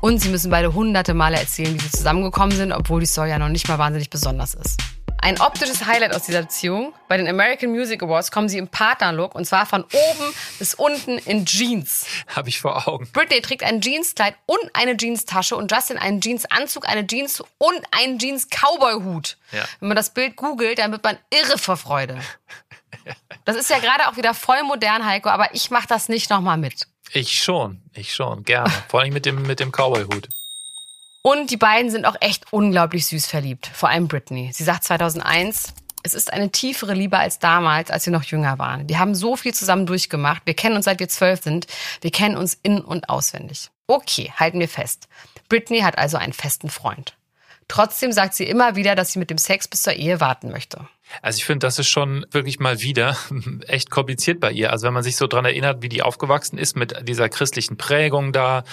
Und sie müssen beide hunderte Male erzählen, wie sie zusammengekommen sind, obwohl die Story ja noch nicht mal wahnsinnig besonders ist. Ein optisches Highlight aus dieser Beziehung. Bei den American Music Awards kommen sie im Partnerlook und zwar von oben bis unten in Jeans. Habe ich vor Augen. Britney trägt ein Jeanskleid und eine Jeanstasche und Justin einen Jeansanzug, eine Jeans und einen Jeans-Cowboy-Hut. Ja. Wenn man das Bild googelt, dann wird man irre vor Freude. Das ist ja gerade auch wieder voll modern, Heiko, aber ich mache das nicht nochmal mit. Ich schon, ich schon, gerne. Vor allem mit dem, mit dem Cowboy-Hut. Und die beiden sind auch echt unglaublich süß verliebt, vor allem Britney. Sie sagt 2001, es ist eine tiefere Liebe als damals, als wir noch jünger waren. Wir haben so viel zusammen durchgemacht. Wir kennen uns seit wir zwölf sind. Wir kennen uns in- und auswendig. Okay, halten wir fest. Britney hat also einen festen Freund. Trotzdem sagt sie immer wieder, dass sie mit dem Sex bis zur Ehe warten möchte. Also ich finde, das ist schon wirklich mal wieder echt kompliziert bei ihr. Also wenn man sich so dran erinnert, wie die aufgewachsen ist mit dieser christlichen Prägung da.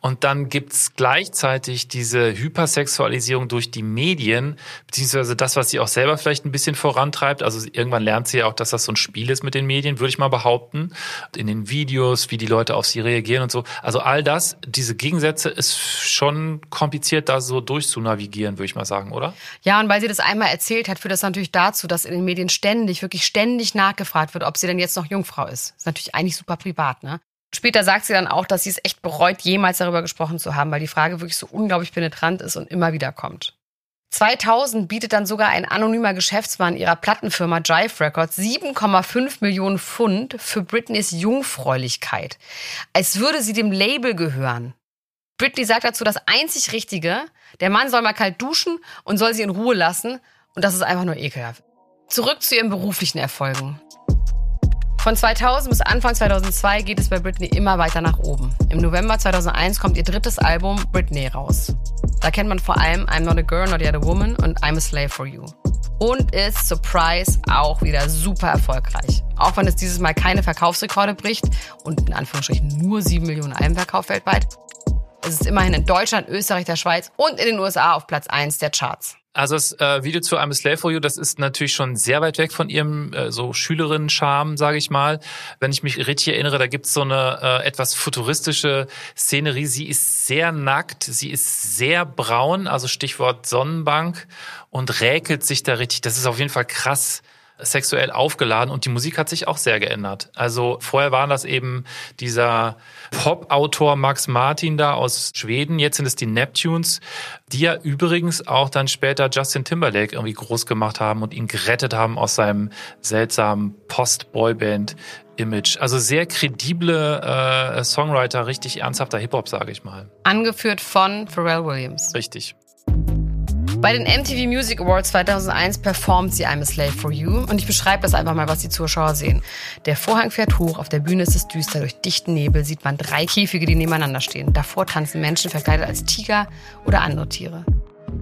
Und dann gibt's gleichzeitig diese Hypersexualisierung durch die Medien, beziehungsweise das, was sie auch selber vielleicht ein bisschen vorantreibt. Also irgendwann lernt sie ja auch, dass das so ein Spiel ist mit den Medien, würde ich mal behaupten. In den Videos, wie die Leute auf sie reagieren und so. Also all das, diese Gegensätze ist schon kompliziert, da so durchzunavigieren, würde ich mal sagen, oder? Ja, und weil sie das einmal erzählt hat, führt das natürlich dazu, dass in den Medien ständig, wirklich ständig nachgefragt wird, ob sie denn jetzt noch Jungfrau ist. ist natürlich eigentlich super privat, ne? Später sagt sie dann auch, dass sie es echt bereut, jemals darüber gesprochen zu haben, weil die Frage wirklich so unglaublich penetrant ist und immer wieder kommt. 2000 bietet dann sogar ein anonymer Geschäftsmann ihrer Plattenfirma Jive Records 7,5 Millionen Pfund für Britneys Jungfräulichkeit. Als würde sie dem Label gehören. Britney sagt dazu das einzig Richtige, der Mann soll mal kalt duschen und soll sie in Ruhe lassen und das ist einfach nur ekelhaft. Zurück zu ihren beruflichen Erfolgen. Von 2000 bis Anfang 2002 geht es bei Britney immer weiter nach oben. Im November 2001 kommt ihr drittes Album Britney raus. Da kennt man vor allem I'm Not a Girl, Not Yet a Woman und I'm a Slave for You. Und ist, surprise, auch wieder super erfolgreich. Auch wenn es dieses Mal keine Verkaufsrekorde bricht und in Anführungsstrichen nur 7 Millionen Alben verkauft weltweit. Es ist immerhin in Deutschland, Österreich, der Schweiz und in den USA auf Platz 1 der Charts. Also das äh, Video zu I'm a Slave for You, das ist natürlich schon sehr weit weg von ihrem äh, so Schülerinnen-Charme, sage ich mal. Wenn ich mich richtig erinnere, da gibt's so eine äh, etwas futuristische Szenerie. Sie ist sehr nackt, sie ist sehr braun, also Stichwort Sonnenbank und räkelt sich da richtig. Das ist auf jeden Fall krass sexuell aufgeladen und die Musik hat sich auch sehr geändert. Also vorher war das eben dieser Pop-Autor Max Martin da aus Schweden, jetzt sind es die Neptunes, die ja übrigens auch dann später Justin Timberlake irgendwie groß gemacht haben und ihn gerettet haben aus seinem seltsamen Post-Boyband Image. Also sehr kredible äh, Songwriter, richtig ernsthafter Hip-Hop, sage ich mal. Angeführt von Pharrell Williams. Richtig. Bei den MTV Music Awards 2001 performt sie I'm a Slave for You und ich beschreibe das einfach mal, was die Zuschauer sehen. Der Vorhang fährt hoch, auf der Bühne ist es düster, durch dichten Nebel sieht man drei Käfige, die nebeneinander stehen. Davor tanzen Menschen verkleidet als Tiger oder andere Tiere.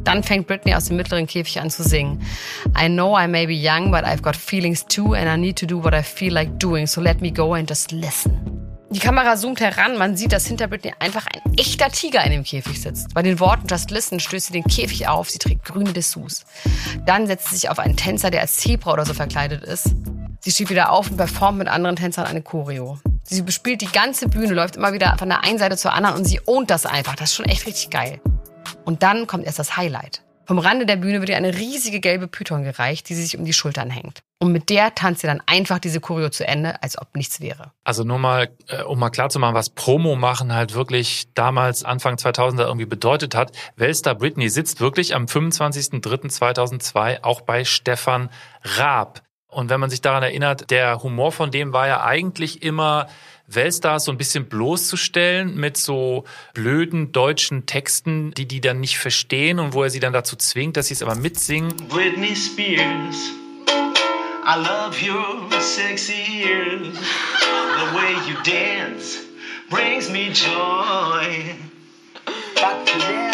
Dann fängt Britney aus dem mittleren Käfig an zu singen. I know I may be young, but I've got feelings too and I need to do what I feel like doing, so let me go and just listen. Die Kamera zoomt heran, man sieht, dass hinter Britney einfach ein echter Tiger in dem Käfig sitzt. Bei den Worten Just Listen stößt sie den Käfig auf, sie trägt grüne Dessous. Dann setzt sie sich auf einen Tänzer, der als Zebra oder so verkleidet ist. Sie steht wieder auf und performt mit anderen Tänzern eine Choreo. Sie bespielt die ganze Bühne, läuft immer wieder von der einen Seite zur anderen und sie ownt das einfach. Das ist schon echt richtig geil. Und dann kommt erst das Highlight. Vom Rande der Bühne wird ihr eine riesige gelbe Python gereicht, die sie sich um die Schultern hängt. Und mit der tanzt sie dann einfach diese Choreo zu Ende, als ob nichts wäre. Also nur mal, äh, um mal klarzumachen, was Promo machen halt wirklich damals Anfang 2000er irgendwie bedeutet hat. Wellstar Britney sitzt wirklich am 25.03.2002 auch bei Stefan Raab. Und wenn man sich daran erinnert, der Humor von dem war ja eigentlich immer Weltstars so ein bisschen bloßzustellen mit so blöden deutschen Texten, die die dann nicht verstehen und wo er sie dann dazu zwingt, dass sie es aber mitsingen. Britney Spears, I love your sexy ears. The way you dance brings me joy. But never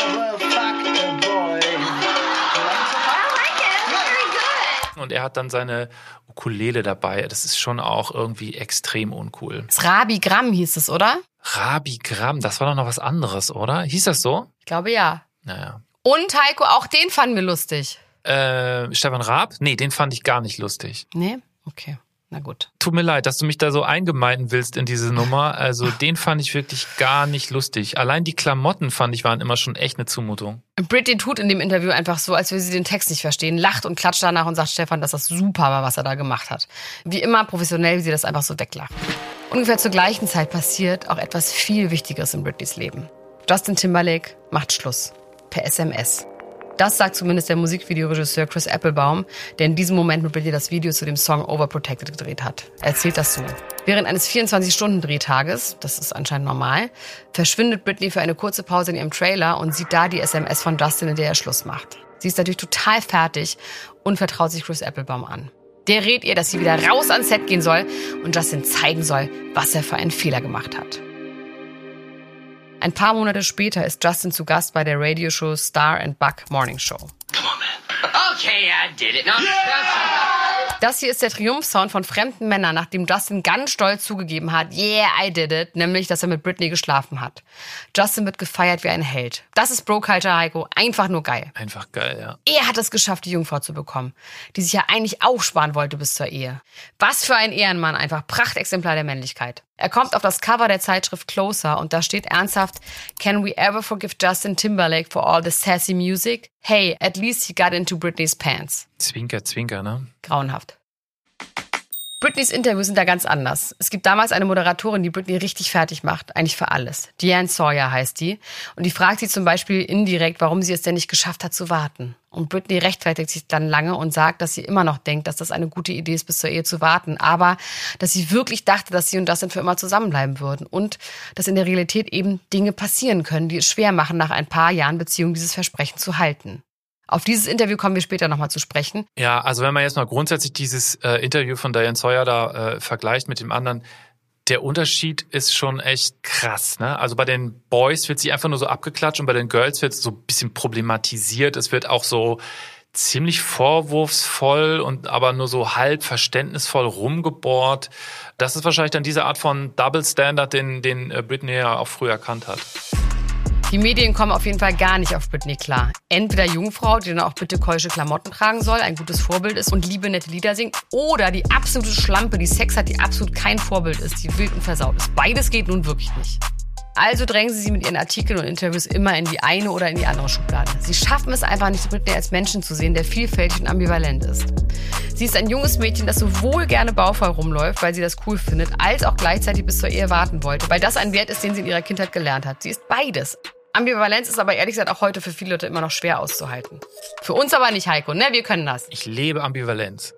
Und er hat dann seine Ukulele dabei. Das ist schon auch irgendwie extrem uncool. Das Rabi Gramm hieß es, oder? Rabi Gramm, das war doch noch was anderes, oder? Hieß das so? Ich glaube ja. Naja. Und Heiko, auch den fanden wir lustig. Äh, Stefan Raab? Nee, den fand ich gar nicht lustig. Nee? Okay. Na gut. Tut mir leid, dass du mich da so eingemeinden willst in diese Nummer. Also den fand ich wirklich gar nicht lustig. Allein die Klamotten fand ich waren immer schon echt eine Zumutung. Britney tut in dem Interview einfach so, als würde sie den Text nicht verstehen, lacht und klatscht danach und sagt Stefan, dass das super war, was er da gemacht hat. Wie immer professionell, wie sie das einfach so weglacht. Ungefähr zur gleichen Zeit passiert auch etwas viel Wichtigeres in Britneys Leben. Justin Timberlake macht Schluss. Per SMS. Das sagt zumindest der Musikvideoregisseur Chris Applebaum, der in diesem Moment mit Britney das Video zu dem Song Overprotected gedreht hat. Er erzählt das so. Während eines 24-Stunden-Drehtages, das ist anscheinend normal, verschwindet Britney für eine kurze Pause in ihrem Trailer und sieht da die SMS von Justin, in der er Schluss macht. Sie ist natürlich total fertig und vertraut sich Chris Applebaum an. Der rät ihr, dass sie wieder raus ans Set gehen soll und Justin zeigen soll, was er für einen Fehler gemacht hat. Ein paar Monate später ist Justin zu Gast bei der Radioshow Star and Buck Morning Show. Come on, man. Okay, I did it. No, Das hier ist der Triumphsound von fremden Männern, nachdem Justin ganz stolz zugegeben hat, yeah, I did it, nämlich, dass er mit Britney geschlafen hat. Justin wird gefeiert wie ein Held. Das ist Bro Culture, Heiko. Einfach nur geil. Einfach geil, ja. Er hat es geschafft, die Jungfrau zu bekommen, die sich ja eigentlich auch sparen wollte bis zur Ehe. Was für ein Ehrenmann, einfach Prachtexemplar der Männlichkeit. Er kommt auf das Cover der Zeitschrift Closer und da steht ernsthaft, Can we ever forgive Justin Timberlake for all the sassy music? Hey, at least he got into Britney's pants. Zwinker, zwinker, ne? Grauenhaft. Britneys Interviews sind da ganz anders. Es gibt damals eine Moderatorin, die Britney richtig fertig macht, eigentlich für alles. Diane Sawyer heißt die. Und die fragt sie zum Beispiel indirekt, warum sie es denn nicht geschafft hat zu warten. Und Britney rechtfertigt sich dann lange und sagt, dass sie immer noch denkt, dass das eine gute Idee ist, bis zur Ehe zu warten. Aber dass sie wirklich dachte, dass sie und Justin für immer zusammenbleiben würden. Und dass in der Realität eben Dinge passieren können, die es schwer machen, nach ein paar Jahren Beziehung dieses Versprechen zu halten. Auf dieses Interview kommen wir später nochmal zu sprechen. Ja, also wenn man jetzt mal grundsätzlich dieses äh, Interview von Diane Sawyer da äh, vergleicht mit dem anderen, der Unterschied ist schon echt krass. Ne? Also bei den Boys wird sie einfach nur so abgeklatscht und bei den Girls wird es so ein bisschen problematisiert. Es wird auch so ziemlich vorwurfsvoll und aber nur so halb verständnisvoll rumgebohrt. Das ist wahrscheinlich dann diese Art von Double Standard, den, den äh, Britney ja auch früher erkannt hat. Die Medien kommen auf jeden Fall gar nicht auf Britney klar. Entweder Jungfrau, die dann auch bitte keusche Klamotten tragen soll, ein gutes Vorbild ist und liebe, nette Lieder singt, oder die absolute Schlampe, die Sex hat, die absolut kein Vorbild ist, die wild und versaut ist. Beides geht nun wirklich nicht. Also drängen sie sie mit ihren Artikeln und Interviews immer in die eine oder in die andere Schublade. Sie schaffen es einfach nicht, Britney als Menschen zu sehen, der vielfältig und ambivalent ist. Sie ist ein junges Mädchen, das sowohl gerne bauvoll rumläuft, weil sie das cool findet, als auch gleichzeitig bis zur Ehe warten wollte, weil das ein Wert ist, den sie in ihrer Kindheit gelernt hat. Sie ist beides. Ambivalenz ist aber ehrlich gesagt auch heute für viele Leute immer noch schwer auszuhalten. Für uns aber nicht, Heiko, ne? Wir können das. Ich lebe Ambivalenz.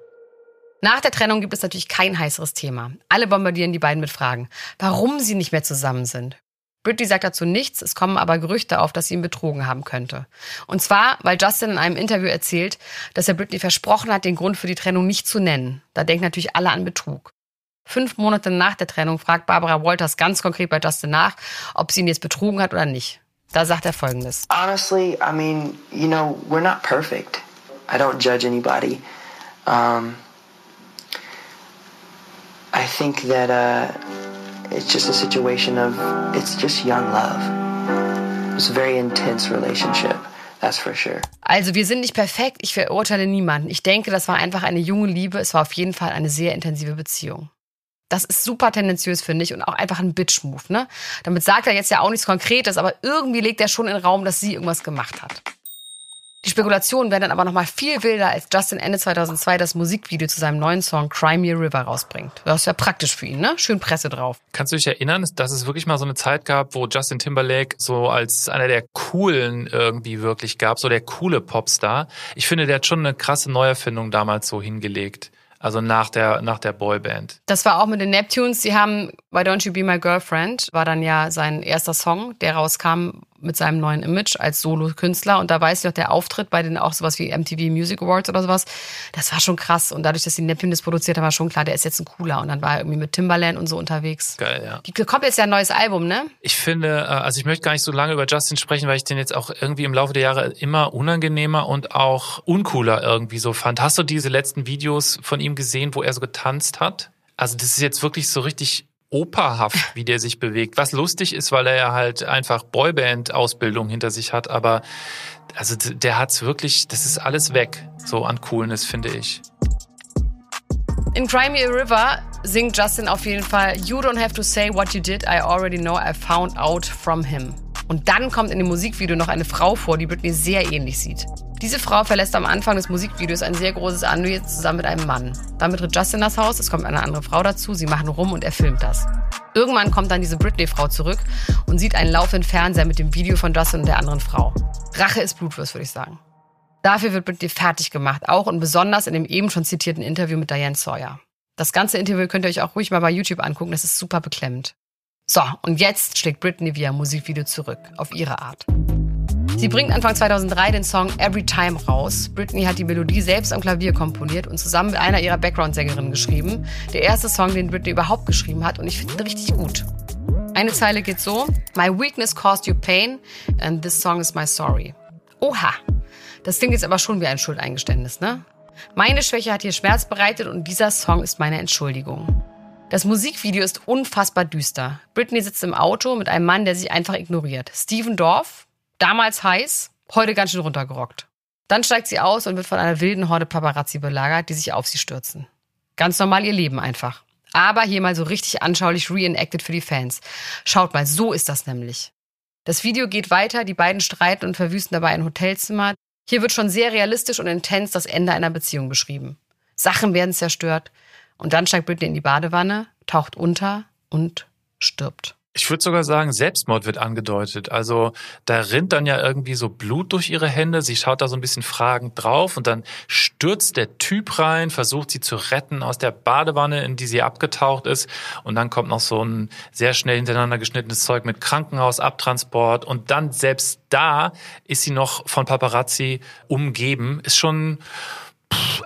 Nach der Trennung gibt es natürlich kein heißeres Thema. Alle bombardieren die beiden mit Fragen, warum sie nicht mehr zusammen sind. Britney sagt dazu nichts, es kommen aber Gerüchte auf, dass sie ihn betrogen haben könnte. Und zwar, weil Justin in einem Interview erzählt, dass er Britney versprochen hat, den Grund für die Trennung nicht zu nennen. Da denken natürlich alle an Betrug. Fünf Monate nach der Trennung fragt Barbara Walters ganz konkret bei Justin nach, ob sie ihn jetzt betrogen hat oder nicht. Da sagt er folgendes. Honestly, I mean, you know, we're not perfect. I don't judge anybody. Um, I think that uh, it's just a situation of, it's just young love. It's a very intense relationship. That's for sure. Also wir sind nicht perfekt, ich verurteile niemanden. Ich denke, das war einfach eine junge Liebe. Es war auf jeden Fall eine sehr intensive Beziehung. Das ist super tendenziös, finde ich, und auch einfach ein Bitch-Move, ne? Damit sagt er jetzt ja auch nichts Konkretes, aber irgendwie legt er schon in den Raum, dass sie irgendwas gemacht hat. Die Spekulationen werden dann aber noch mal viel wilder, als Justin Ende 2002 das Musikvideo zu seinem neuen Song Cry Me a River rausbringt. Das ist ja praktisch für ihn, ne? Schön Presse drauf. Kannst du dich erinnern, dass es wirklich mal so eine Zeit gab, wo Justin Timberlake so als einer der coolen irgendwie wirklich gab, so der coole Popstar? Ich finde, der hat schon eine krasse Neuerfindung damals so hingelegt. Also nach der, nach der Boyband. Das war auch mit den Neptunes. Sie haben Why Don't You Be My Girlfriend war dann ja sein erster Song, der rauskam mit seinem neuen Image als Solo-Künstler. Und da weiß ich noch, der Auftritt bei den auch sowas wie MTV Music Awards oder sowas, das war schon krass. Und dadurch, dass die Neptune das produziert haben, war schon klar, der ist jetzt ein cooler. Und dann war er irgendwie mit Timbaland und so unterwegs. Geil, ja. Die kommt jetzt ja ein neues Album, ne? Ich finde, äh, also ich möchte gar nicht so lange über Justin sprechen, weil ich den jetzt auch irgendwie im Laufe der Jahre immer unangenehmer und auch uncooler irgendwie so fand. Hast du diese letzten Videos von ihm gesehen, wo er so getanzt hat? Also das ist jetzt wirklich so richtig operhaft, wie der sich bewegt. Was lustig ist, weil er ja halt einfach Boyband-Ausbildung hinter sich hat, aber also der hat's wirklich, das ist alles weg, so an Coolness, finde ich. In Cry Me a River singt Justin auf jeden Fall You don't have to say what you did, I already know, I found out from him. Und dann kommt in dem Musikvideo noch eine Frau vor, die Britney sehr ähnlich sieht. Diese Frau verlässt am Anfang des Musikvideos ein sehr großes Anwesen zusammen mit einem Mann. Dann betritt Justin das Haus, es kommt eine andere Frau dazu, sie machen rum und er filmt das. Irgendwann kommt dann diese Britney-Frau zurück und sieht einen laufenden Fernseher mit dem Video von Justin und der anderen Frau. Rache ist Blutwurst, würde ich sagen. Dafür wird Britney fertig gemacht, auch und besonders in dem eben schon zitierten Interview mit Diane Sawyer. Das ganze Interview könnt ihr euch auch ruhig mal bei YouTube angucken, das ist super beklemmend. So, und jetzt schlägt Britney via Musikvideo zurück, auf ihre Art. Sie bringt Anfang 2003 den Song Every Time raus. Britney hat die Melodie selbst am Klavier komponiert und zusammen mit einer ihrer Background-Sängerinnen geschrieben. Der erste Song, den Britney überhaupt geschrieben hat und ich finde ihn richtig gut. Eine Zeile geht so: My weakness caused you pain and this song is my sorry. Oha, das klingt jetzt aber schon wie ein Schuldeingeständnis, ne? Meine Schwäche hat hier Schmerz bereitet und dieser Song ist meine Entschuldigung. Das Musikvideo ist unfassbar düster. Britney sitzt im Auto mit einem Mann, der sie einfach ignoriert. Steven Dorff, damals heiß, heute ganz schön runtergerockt. Dann steigt sie aus und wird von einer wilden Horde Paparazzi belagert, die sich auf sie stürzen. Ganz normal ihr Leben einfach. Aber hier mal so richtig anschaulich reenacted für die Fans. Schaut mal, so ist das nämlich. Das Video geht weiter, die beiden streiten und verwüsten dabei ein Hotelzimmer. Hier wird schon sehr realistisch und intens das Ende einer Beziehung beschrieben. Sachen werden zerstört, und dann steigt Britney in die Badewanne, taucht unter und stirbt. Ich würde sogar sagen, Selbstmord wird angedeutet. Also da rinnt dann ja irgendwie so Blut durch ihre Hände. Sie schaut da so ein bisschen fragend drauf und dann stürzt der Typ rein, versucht sie zu retten aus der Badewanne, in die sie abgetaucht ist. Und dann kommt noch so ein sehr schnell hintereinander geschnittenes Zeug mit Krankenhausabtransport. Und dann selbst da ist sie noch von Paparazzi umgeben. Ist schon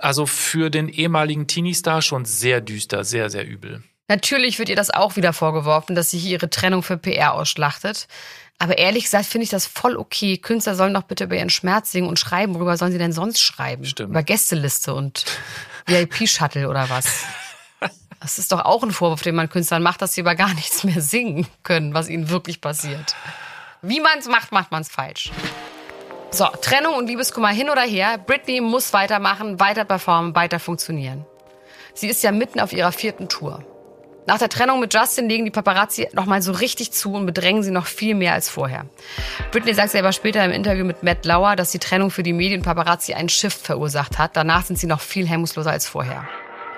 also für den ehemaligen Teenie-Star schon sehr düster, sehr, sehr übel. Natürlich wird ihr das auch wieder vorgeworfen, dass sie hier ihre Trennung für PR ausschlachtet. Aber ehrlich gesagt finde ich das voll okay. Künstler sollen doch bitte über ihren Schmerz singen und schreiben. Worüber sollen sie denn sonst schreiben? Stimmt. Über Gästeliste und VIP-Shuttle oder was? Das ist doch auch ein Vorwurf, den man Künstlern macht, dass sie über gar nichts mehr singen können, was ihnen wirklich passiert. Wie man es macht, macht man es falsch. So, Trennung und Liebeskummer hin oder her. Britney muss weitermachen, weiter performen, weiter funktionieren. Sie ist ja mitten auf ihrer vierten Tour. Nach der Trennung mit Justin legen die Paparazzi nochmal so richtig zu und bedrängen sie noch viel mehr als vorher. Britney sagt selber später im Interview mit Matt Lauer, dass die Trennung für die Medien Paparazzi einen Shift verursacht hat. Danach sind sie noch viel hemmungsloser als vorher.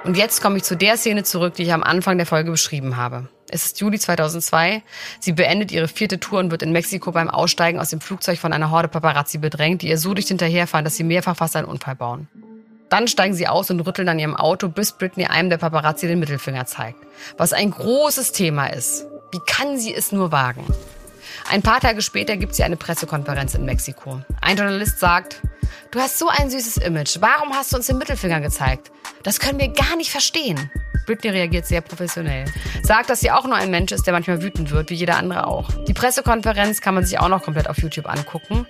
Und jetzt komme ich zu der Szene zurück, die ich am Anfang der Folge beschrieben habe. Es ist Juli 2002. Sie beendet ihre vierte Tour und wird in Mexiko beim Aussteigen aus dem Flugzeug von einer Horde Paparazzi bedrängt, die ihr so dicht hinterherfahren, dass sie mehrfach fast einen Unfall bauen. Dann steigen sie aus und rütteln an ihrem Auto, bis Britney einem der Paparazzi den Mittelfinger zeigt. Was ein großes Thema ist. Wie kann sie es nur wagen? Ein paar Tage später gibt sie eine Pressekonferenz in Mexiko. Ein Journalist sagt, du hast so ein süßes Image. Warum hast du uns den Mittelfinger gezeigt? Das können wir gar nicht verstehen. Britney reagiert sehr professionell. Sagt, dass sie auch nur ein Mensch ist, der manchmal wütend wird, wie jeder andere auch. Die Pressekonferenz kann man sich auch noch komplett auf YouTube angucken.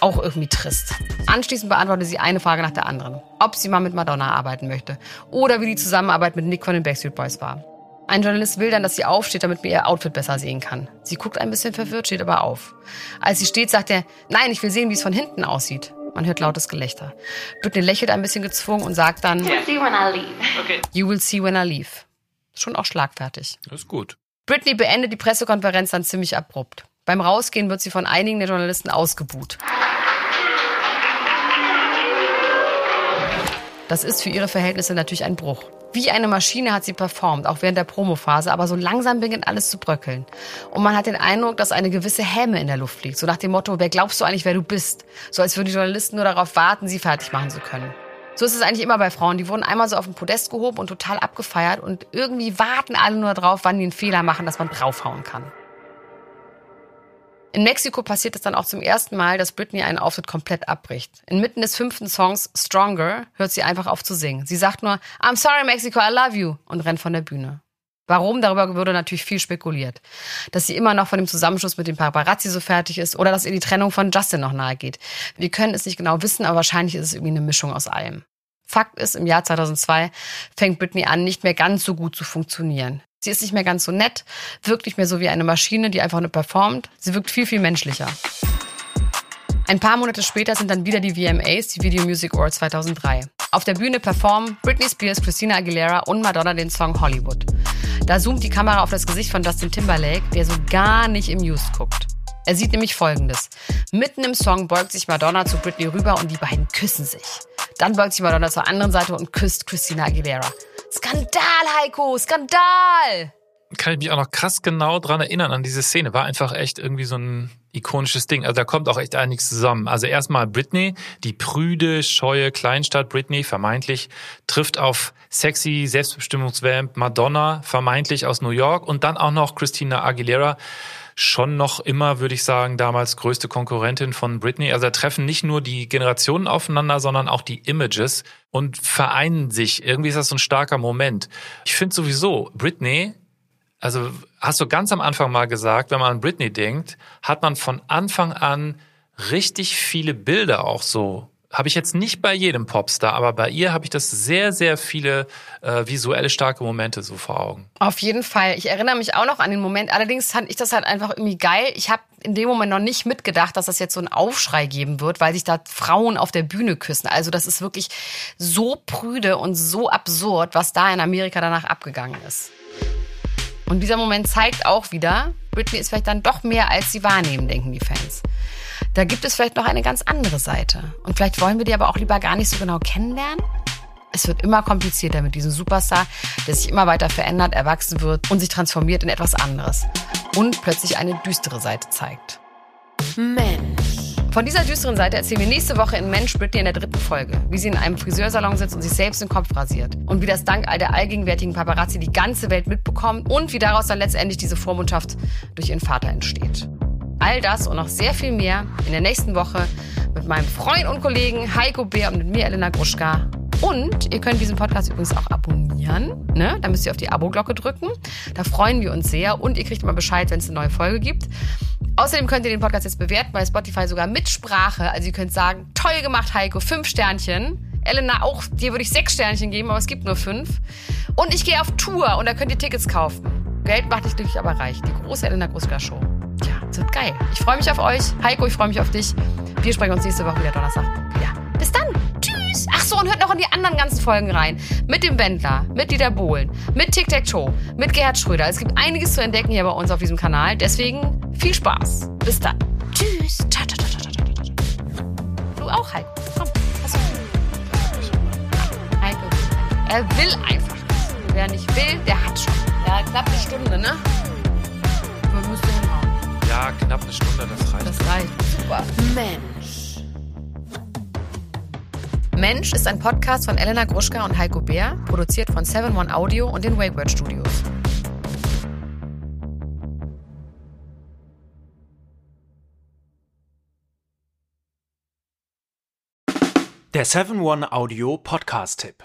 Auch irgendwie trist. Anschließend beantwortet sie eine Frage nach der anderen. Ob sie mal mit Madonna arbeiten möchte. Oder wie die Zusammenarbeit mit Nick von den Backstreet Boys war. Ein Journalist will dann, dass sie aufsteht, damit man ihr Outfit besser sehen kann. Sie guckt ein bisschen verwirrt, steht aber auf. Als sie steht, sagt er, nein, ich will sehen, wie es von hinten aussieht. Man hört lautes Gelächter. Britney lächelt ein bisschen gezwungen und sagt dann, You'll see when I leave. Okay. You will see when I leave. Schon auch schlagfertig. Das ist gut. Britney beendet die Pressekonferenz dann ziemlich abrupt. Beim Rausgehen wird sie von einigen der Journalisten ausgebuht. Das ist für ihre Verhältnisse natürlich ein Bruch. Wie eine Maschine hat sie performt, auch während der Promophase, aber so langsam beginnt alles zu bröckeln. Und man hat den Eindruck, dass eine gewisse Häme in der Luft liegt. So nach dem Motto, wer glaubst du eigentlich, wer du bist? So als würden die Journalisten nur darauf warten, sie fertig machen zu können. So ist es eigentlich immer bei Frauen. Die wurden einmal so auf den Podest gehoben und total abgefeiert und irgendwie warten alle nur drauf, wann die einen Fehler machen, dass man draufhauen kann. In Mexiko passiert es dann auch zum ersten Mal, dass Britney einen Auftritt komplett abbricht. Inmitten des fünften Songs Stronger hört sie einfach auf zu singen. Sie sagt nur I'm sorry Mexico, I love you und rennt von der Bühne. Warum? Darüber wurde natürlich viel spekuliert. Dass sie immer noch von dem Zusammenschluss mit dem Paparazzi so fertig ist oder dass ihr die Trennung von Justin noch nahe geht. Wir können es nicht genau wissen, aber wahrscheinlich ist es irgendwie eine Mischung aus allem. Fakt ist, im Jahr 2002 fängt Britney an, nicht mehr ganz so gut zu funktionieren. Sie ist nicht mehr ganz so nett, wirkt nicht mehr so wie eine Maschine, die einfach nur performt. Sie wirkt viel, viel menschlicher. Ein paar Monate später sind dann wieder die VMAs, die Video Music Awards 2003. Auf der Bühne performen Britney Spears, Christina Aguilera und Madonna den Song Hollywood. Da zoomt die Kamera auf das Gesicht von Justin Timberlake, der so gar nicht im News guckt. Er sieht nämlich Folgendes. Mitten im Song beugt sich Madonna zu Britney rüber und die beiden küssen sich. Dann beugt sich Madonna zur anderen Seite und küsst Christina Aguilera. Skandal, Heiko, Skandal! Kann ich mich auch noch krass genau dran erinnern an diese Szene. War einfach echt irgendwie so ein ikonisches Ding. Also da kommt auch echt einiges zusammen. Also erstmal Britney, die prüde, scheue Kleinstadt Britney, vermeintlich, trifft auf sexy Selbstbestimmungsvamp Madonna, vermeintlich aus New York und dann auch noch Christina Aguilera, schon noch immer, würde ich sagen, damals größte Konkurrentin von Britney. Also da treffen nicht nur die Generationen aufeinander, sondern auch die Images und vereinen sich. Irgendwie ist das so ein starker Moment. Ich finde sowieso, Britney, also hast du ganz am Anfang mal gesagt, wenn man an Britney denkt, hat man von Anfang an richtig viele Bilder auch so habe ich jetzt nicht bei jedem Popstar, aber bei ihr habe ich das sehr, sehr viele äh, visuelle starke Momente so vor Augen. Auf jeden Fall. Ich erinnere mich auch noch an den Moment. Allerdings fand ich das halt einfach irgendwie geil. Ich habe in dem Moment noch nicht mitgedacht, dass das jetzt so einen Aufschrei geben wird, weil sich da Frauen auf der Bühne küssen. Also das ist wirklich so prüde und so absurd, was da in Amerika danach abgegangen ist. Und dieser Moment zeigt auch wieder, Britney ist vielleicht dann doch mehr, als sie wahrnehmen, denken die Fans. Da gibt es vielleicht noch eine ganz andere Seite. Und vielleicht wollen wir die aber auch lieber gar nicht so genau kennenlernen. Es wird immer komplizierter mit diesem Superstar, der sich immer weiter verändert, erwachsen wird und sich transformiert in etwas anderes. Und plötzlich eine düstere Seite zeigt. Mensch. Von dieser düsteren Seite erzählen wir nächste Woche in Mensch Britney in der dritten Folge, wie sie in einem Friseursalon sitzt und sich selbst den Kopf rasiert. Und wie das dank all der allgegenwärtigen Paparazzi die ganze Welt mitbekommt und wie daraus dann letztendlich diese Vormundschaft durch ihren Vater entsteht. All das und noch sehr viel mehr in der nächsten Woche mit meinem Freund und Kollegen Heiko Bär und mit mir, Elena Gruschka. Und ihr könnt diesen Podcast übrigens auch abonnieren. Ne? Da müsst ihr auf die Abo-Glocke drücken. Da freuen wir uns sehr. Und ihr kriegt immer Bescheid, wenn es eine neue Folge gibt. Außerdem könnt ihr den Podcast jetzt bewerten bei Spotify sogar mit Sprache. Also ihr könnt sagen, toll gemacht, Heiko, fünf Sternchen. Elena auch, dir würde ich sechs Sternchen geben, aber es gibt nur fünf. Und ich gehe auf Tour und da könnt ihr Tickets kaufen. Geld macht dich glücklich, aber reich. Die große Elena Gruschka Show. Tja, es wird geil. Ich freue mich auf euch. Heiko, ich freue mich auf dich. Wir sprechen uns nächste Woche wieder Donnerstag. Ja, bis dann. Tschüss. Ach so, und hört noch in die anderen ganzen Folgen rein. Mit dem Wendler, mit Dieter Bohlen, mit Tic Tac Toe, mit Gerhard Schröder. Es gibt einiges zu entdecken hier bei uns auf diesem Kanal. Deswegen viel Spaß. Bis dann. Tschüss. Ciao, ciao, ciao, ciao, ciao, ciao. Du auch, Heiko. Komm. Heiko. Er will einfach. Wer nicht will, der hat schon. Ja, knapp eine Stunde, ne? Ja, knapp eine Stunde, das reicht. Das reicht. Super. Mensch. Mensch ist ein Podcast von Elena Gruschka und Heiko Bär, produziert von 7 One Audio und den Wake Word Studios. Der 7-One Audio Podcast-Tipp.